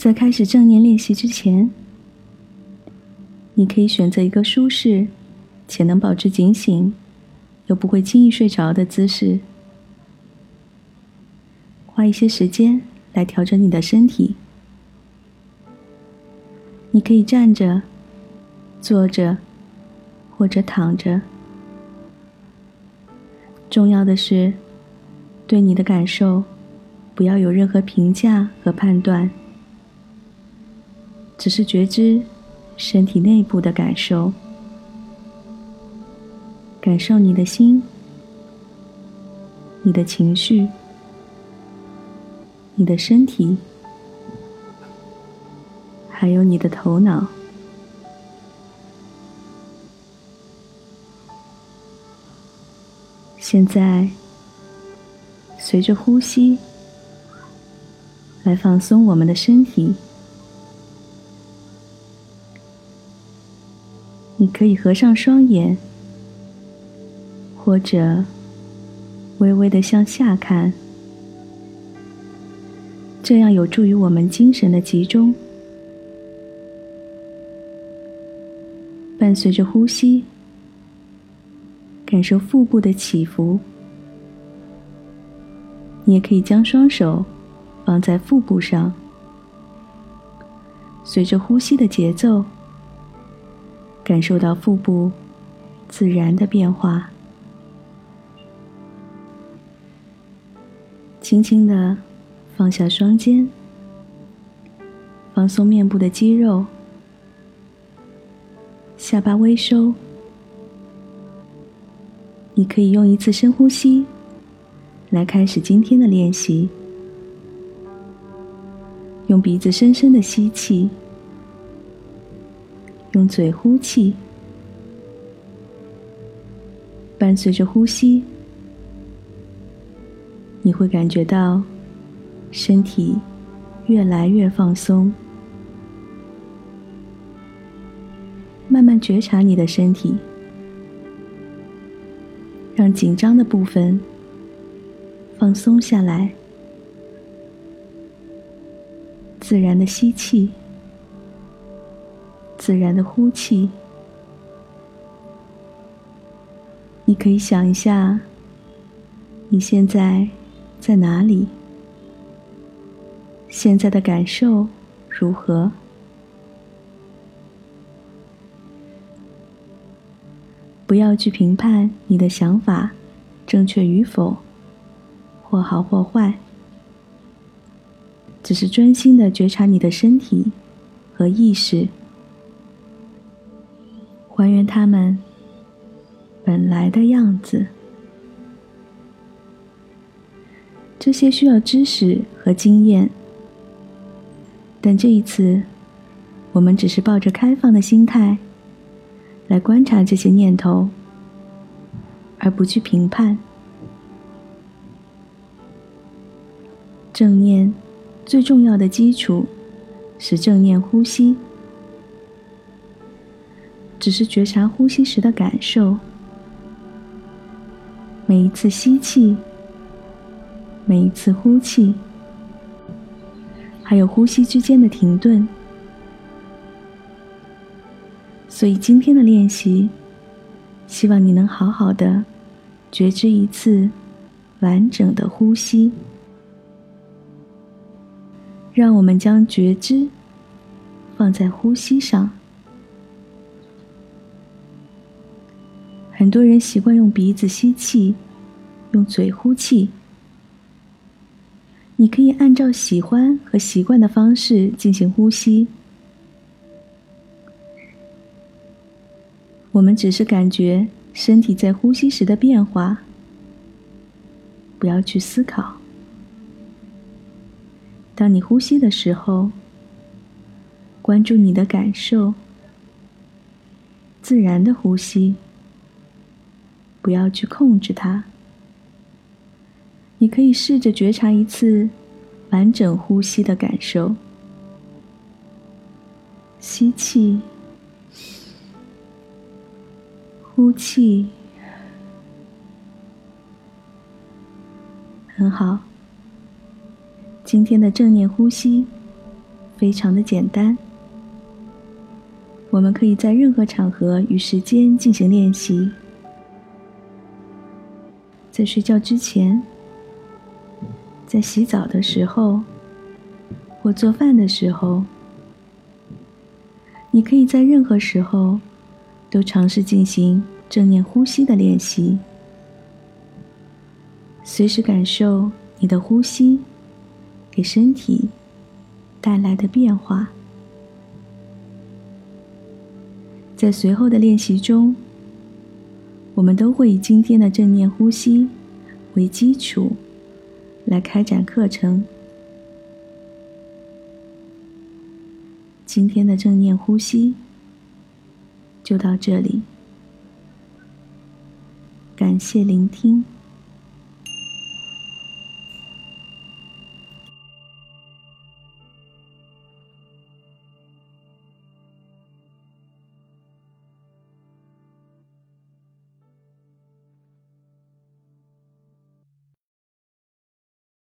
在开始正念练习之前，你可以选择一个舒适且能保持警醒又不会轻易睡着的姿势，花一些时间来调整你的身体。你可以站着、坐着或者躺着。重要的是，对你的感受不要有任何评价和判断，只是觉知身体内部的感受，感受你的心、你的情绪、你的身体。还有你的头脑。现在，随着呼吸来放松我们的身体。你可以合上双眼，或者微微的向下看，这样有助于我们精神的集中。伴随着呼吸，感受腹部的起伏。你也可以将双手放在腹部上，随着呼吸的节奏，感受到腹部自然的变化。轻轻的放下双肩，放松面部的肌肉。下巴微收，你可以用一次深呼吸来开始今天的练习。用鼻子深深的吸气，用嘴呼气，伴随着呼吸，你会感觉到身体越来越放松。慢慢觉察你的身体，让紧张的部分放松下来，自然的吸气，自然的呼气。你可以想一下，你现在在哪里？现在的感受如何？不要去评判你的想法正确与否，或好或坏，只是专心的觉察你的身体和意识，还原他们本来的样子。这些需要知识和经验，但这一次，我们只是抱着开放的心态。来观察这些念头，而不去评判。正念最重要的基础是正念呼吸，只是觉察呼吸时的感受，每一次吸气，每一次呼气，还有呼吸之间的停顿。所以今天的练习，希望你能好好的觉知一次完整的呼吸。让我们将觉知放在呼吸上。很多人习惯用鼻子吸气，用嘴呼气。你可以按照喜欢和习惯的方式进行呼吸。我们只是感觉身体在呼吸时的变化，不要去思考。当你呼吸的时候，关注你的感受，自然的呼吸，不要去控制它。你可以试着觉察一次完整呼吸的感受，吸气。呼气，很好。今天的正念呼吸非常的简单。我们可以在任何场合与时间进行练习，在睡觉之前，在洗澡的时候，或做饭的时候，你可以在任何时候都尝试进行正念呼吸的练习，随时感受你的呼吸给身体带来的变化。在随后的练习中，我们都会以今天的正念呼吸为基础来开展课程。今天的正念呼吸就到这里，感谢聆听。